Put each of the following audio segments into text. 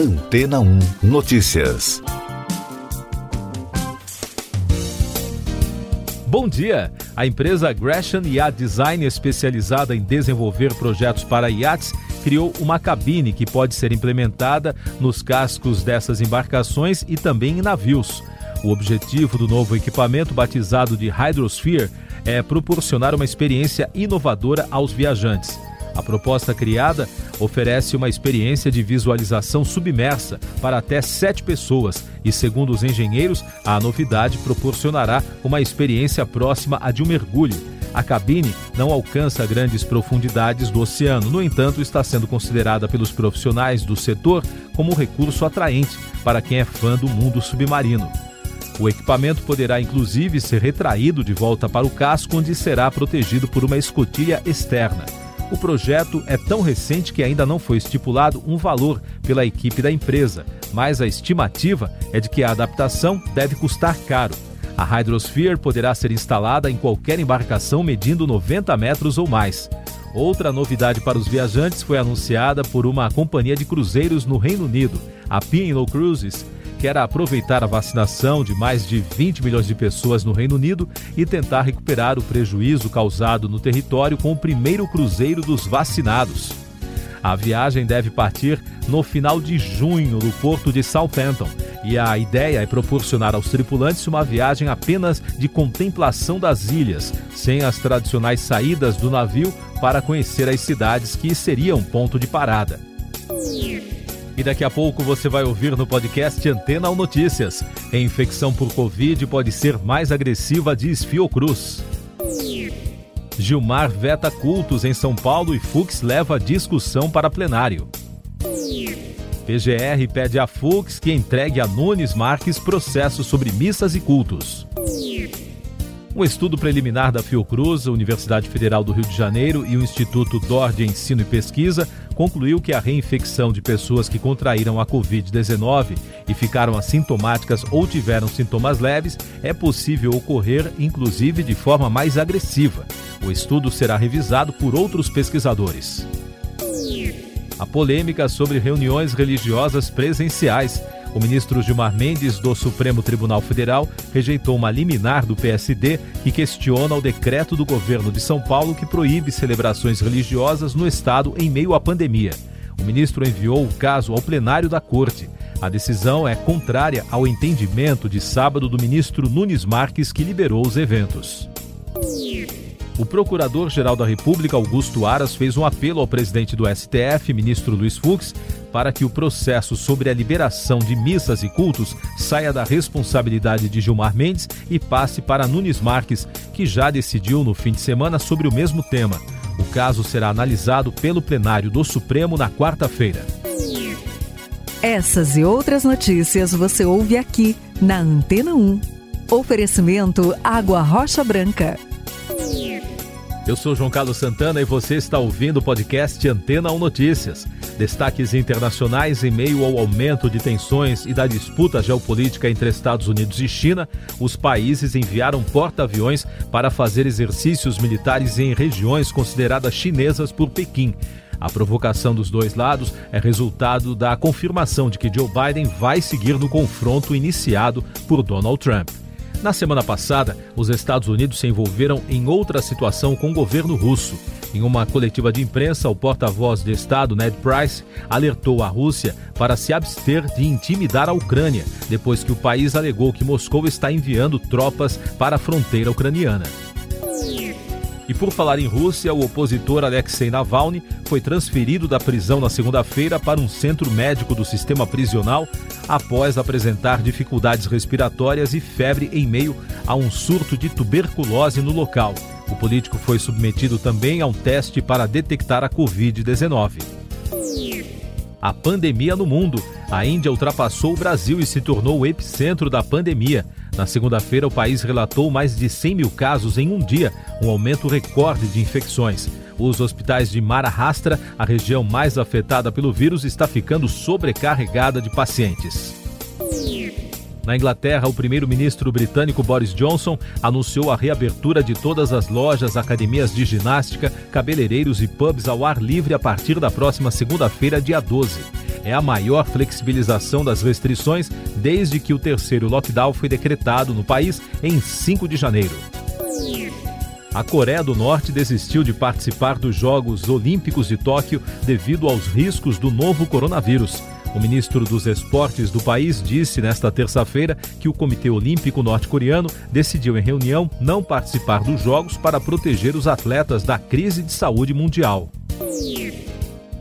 Antena 1 Notícias. Bom dia! A empresa Gresham Yacht Design, especializada em desenvolver projetos para iates, criou uma cabine que pode ser implementada nos cascos dessas embarcações e também em navios. O objetivo do novo equipamento, batizado de Hydrosphere, é proporcionar uma experiência inovadora aos viajantes. A proposta criada oferece uma experiência de visualização submersa para até sete pessoas e, segundo os engenheiros, a novidade proporcionará uma experiência próxima à de um mergulho. A cabine não alcança grandes profundidades do oceano, no entanto, está sendo considerada pelos profissionais do setor como um recurso atraente para quem é fã do mundo submarino. O equipamento poderá inclusive ser retraído de volta para o casco, onde será protegido por uma escotilha externa. O projeto é tão recente que ainda não foi estipulado um valor pela equipe da empresa, mas a estimativa é de que a adaptação deve custar caro. A Hydrosphere poderá ser instalada em qualquer embarcação medindo 90 metros ou mais. Outra novidade para os viajantes foi anunciada por uma companhia de cruzeiros no Reino Unido, a P&O Cruises, quer aproveitar a vacinação de mais de 20 milhões de pessoas no Reino Unido e tentar recuperar o prejuízo causado no território com o primeiro cruzeiro dos vacinados. A viagem deve partir no final de junho do porto de Southampton e a ideia é proporcionar aos tripulantes uma viagem apenas de contemplação das ilhas, sem as tradicionais saídas do navio para conhecer as cidades que seriam ponto de parada. E daqui a pouco você vai ouvir no podcast Antena ou Notícias. A infecção por Covid pode ser mais agressiva, diz Fiocruz. Gilmar veta cultos em São Paulo e Fux leva discussão para plenário. PGR pede a Fux que entregue a Nunes Marques processo sobre missas e cultos. Um estudo preliminar da Fiocruz, Universidade Federal do Rio de Janeiro e o Instituto DOR de Ensino e Pesquisa concluiu que a reinfecção de pessoas que contraíram a Covid-19 e ficaram assintomáticas ou tiveram sintomas leves é possível ocorrer, inclusive, de forma mais agressiva. O estudo será revisado por outros pesquisadores. A polêmica sobre reuniões religiosas presenciais o ministro Gilmar Mendes, do Supremo Tribunal Federal, rejeitou uma liminar do PSD que questiona o decreto do governo de São Paulo que proíbe celebrações religiosas no estado em meio à pandemia. O ministro enviou o caso ao plenário da corte. A decisão é contrária ao entendimento de sábado do ministro Nunes Marques, que liberou os eventos. O Procurador-Geral da República, Augusto Aras, fez um apelo ao presidente do STF, ministro Luiz Fux, para que o processo sobre a liberação de missas e cultos saia da responsabilidade de Gilmar Mendes e passe para Nunes Marques, que já decidiu no fim de semana sobre o mesmo tema. O caso será analisado pelo plenário do Supremo na quarta-feira. Essas e outras notícias você ouve aqui na Antena 1. Oferecimento Água Rocha Branca. Eu sou João Carlos Santana e você está ouvindo o podcast Antena 1 Notícias. Destaques internacionais em meio ao aumento de tensões e da disputa geopolítica entre Estados Unidos e China, os países enviaram porta-aviões para fazer exercícios militares em regiões consideradas chinesas por Pequim. A provocação dos dois lados é resultado da confirmação de que Joe Biden vai seguir no confronto iniciado por Donald Trump. Na semana passada, os Estados Unidos se envolveram em outra situação com o governo russo. Em uma coletiva de imprensa, o porta-voz de Estado, Ned Price, alertou a Rússia para se abster de intimidar a Ucrânia, depois que o país alegou que Moscou está enviando tropas para a fronteira ucraniana. E por falar em Rússia, o opositor Alexei Navalny foi transferido da prisão na segunda-feira para um centro médico do sistema prisional após apresentar dificuldades respiratórias e febre em meio a um surto de tuberculose no local. O político foi submetido também a um teste para detectar a Covid-19. A pandemia no mundo. A Índia ultrapassou o Brasil e se tornou o epicentro da pandemia. Na segunda-feira, o país relatou mais de 100 mil casos em um dia, um aumento recorde de infecções. Os hospitais de Maharashtra, a região mais afetada pelo vírus, está ficando sobrecarregada de pacientes. Na Inglaterra, o primeiro-ministro britânico Boris Johnson anunciou a reabertura de todas as lojas, academias de ginástica, cabeleireiros e pubs ao ar livre a partir da próxima segunda-feira, dia 12. é a maior flexibilização das restrições desde que o terceiro lockdown foi decretado no país em 5 de janeiro. A Coreia do Norte desistiu de participar dos Jogos Olímpicos de Tóquio devido aos riscos do novo coronavírus. O ministro dos Esportes do país disse nesta terça-feira que o Comitê Olímpico Norte-Coreano decidiu em reunião não participar dos Jogos para proteger os atletas da crise de saúde mundial.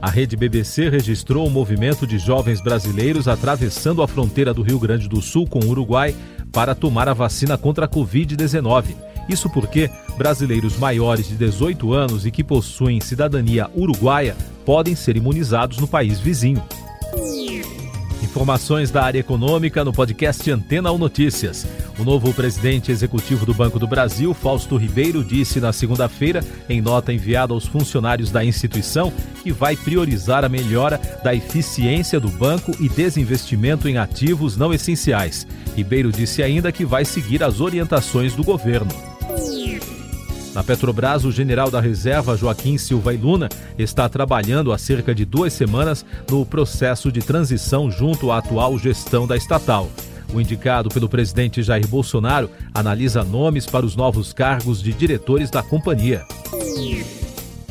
A rede BBC registrou o movimento de jovens brasileiros atravessando a fronteira do Rio Grande do Sul com o Uruguai para tomar a vacina contra a Covid-19. Isso porque brasileiros maiores de 18 anos e que possuem cidadania uruguaia podem ser imunizados no país vizinho. Informações da área econômica no podcast Antena 1 Notícias. O novo presidente executivo do Banco do Brasil, Fausto Ribeiro, disse na segunda-feira, em nota enviada aos funcionários da instituição, que vai priorizar a melhora da eficiência do banco e desinvestimento em ativos não essenciais. Ribeiro disse ainda que vai seguir as orientações do governo. Na Petrobras, o general da reserva Joaquim Silva e Luna está trabalhando há cerca de duas semanas no processo de transição junto à atual gestão da estatal. O indicado pelo presidente Jair Bolsonaro analisa nomes para os novos cargos de diretores da companhia.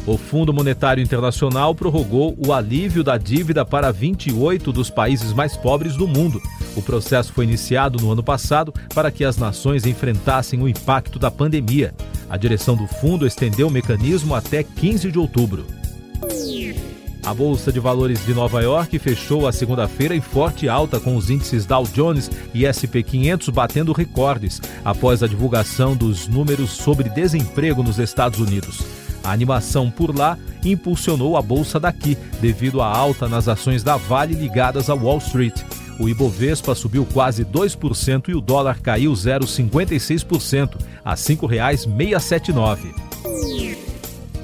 O Fundo Monetário Internacional prorrogou o alívio da dívida para 28 dos países mais pobres do mundo. O processo foi iniciado no ano passado para que as nações enfrentassem o impacto da pandemia. A direção do fundo estendeu o mecanismo até 15 de outubro. A Bolsa de Valores de Nova York fechou a segunda-feira em forte alta com os índices Dow Jones e SP 500 batendo recordes após a divulgação dos números sobre desemprego nos Estados Unidos. A animação por lá impulsionou a bolsa daqui devido à alta nas ações da Vale ligadas a Wall Street. O Ibovespa subiu quase 2% e o dólar caiu 0,56% a R$ 5,679.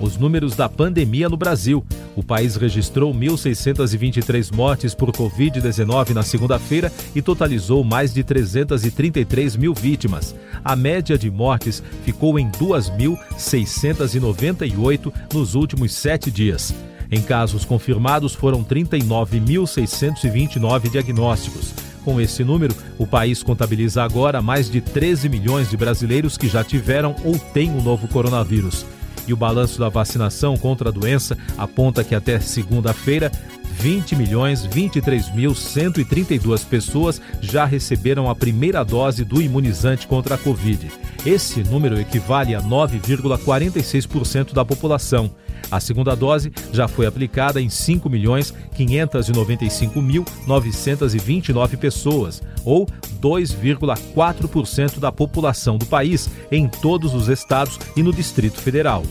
Os números da pandemia no Brasil. O país registrou 1.623 mortes por Covid-19 na segunda-feira e totalizou mais de 333 mil vítimas. A média de mortes ficou em 2.698 nos últimos sete dias. Em casos confirmados, foram 39.629 diagnósticos. Com esse número, o país contabiliza agora mais de 13 milhões de brasileiros que já tiveram ou têm o novo coronavírus. E o balanço da vacinação contra a doença aponta que até segunda-feira, 20 milhões 23 mil 132 pessoas já receberam a primeira dose do imunizante contra a Covid. Esse número equivale a 9,46% da população. A segunda dose já foi aplicada em 5 milhões 595 mil 929 pessoas, ou 2,4% da população do país em todos os estados e no Distrito Federal.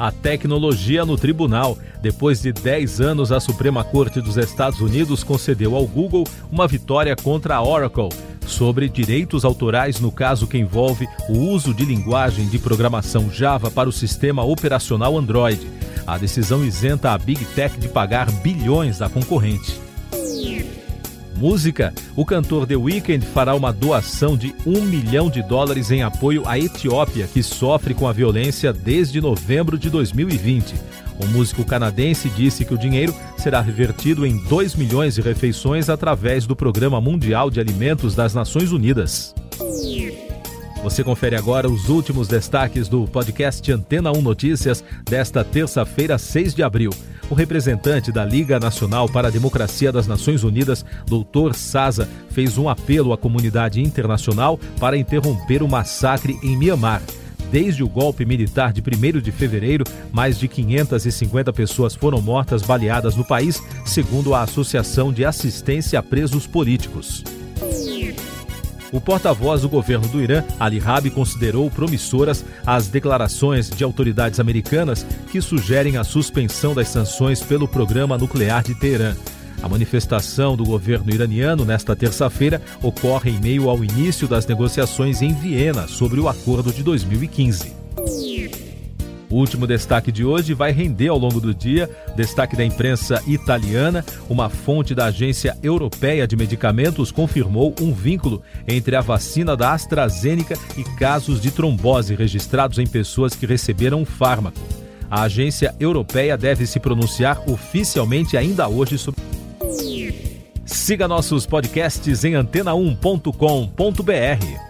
A tecnologia no tribunal. Depois de 10 anos, a Suprema Corte dos Estados Unidos concedeu ao Google uma vitória contra a Oracle sobre direitos autorais no caso que envolve o uso de linguagem de programação Java para o sistema operacional Android. A decisão isenta a Big Tech de pagar bilhões da concorrente. Música: o cantor The Weeknd fará uma doação de um milhão de dólares em apoio à Etiópia, que sofre com a violência desde novembro de 2020. O músico canadense disse que o dinheiro será revertido em 2 milhões de refeições através do Programa Mundial de Alimentos das Nações Unidas. Você confere agora os últimos destaques do podcast Antena 1 Notícias desta terça-feira, 6 de abril. O representante da Liga Nacional para a Democracia das Nações Unidas, Dr. Saza, fez um apelo à comunidade internacional para interromper o massacre em Mianmar. Desde o golpe militar de 1 de fevereiro, mais de 550 pessoas foram mortas baleadas no país, segundo a Associação de Assistência a Presos Políticos. O porta-voz do governo do Irã, Ali Rabi, considerou promissoras as declarações de autoridades americanas que sugerem a suspensão das sanções pelo programa nuclear de Teherã. A manifestação do governo iraniano nesta terça-feira ocorre em meio ao início das negociações em Viena sobre o acordo de 2015. O último destaque de hoje vai render ao longo do dia destaque da imprensa italiana. Uma fonte da Agência Europeia de Medicamentos confirmou um vínculo entre a vacina da AstraZeneca e casos de trombose registrados em pessoas que receberam o fármaco. A agência europeia deve se pronunciar oficialmente ainda hoje sobre. Siga nossos podcasts em antena1.com.br.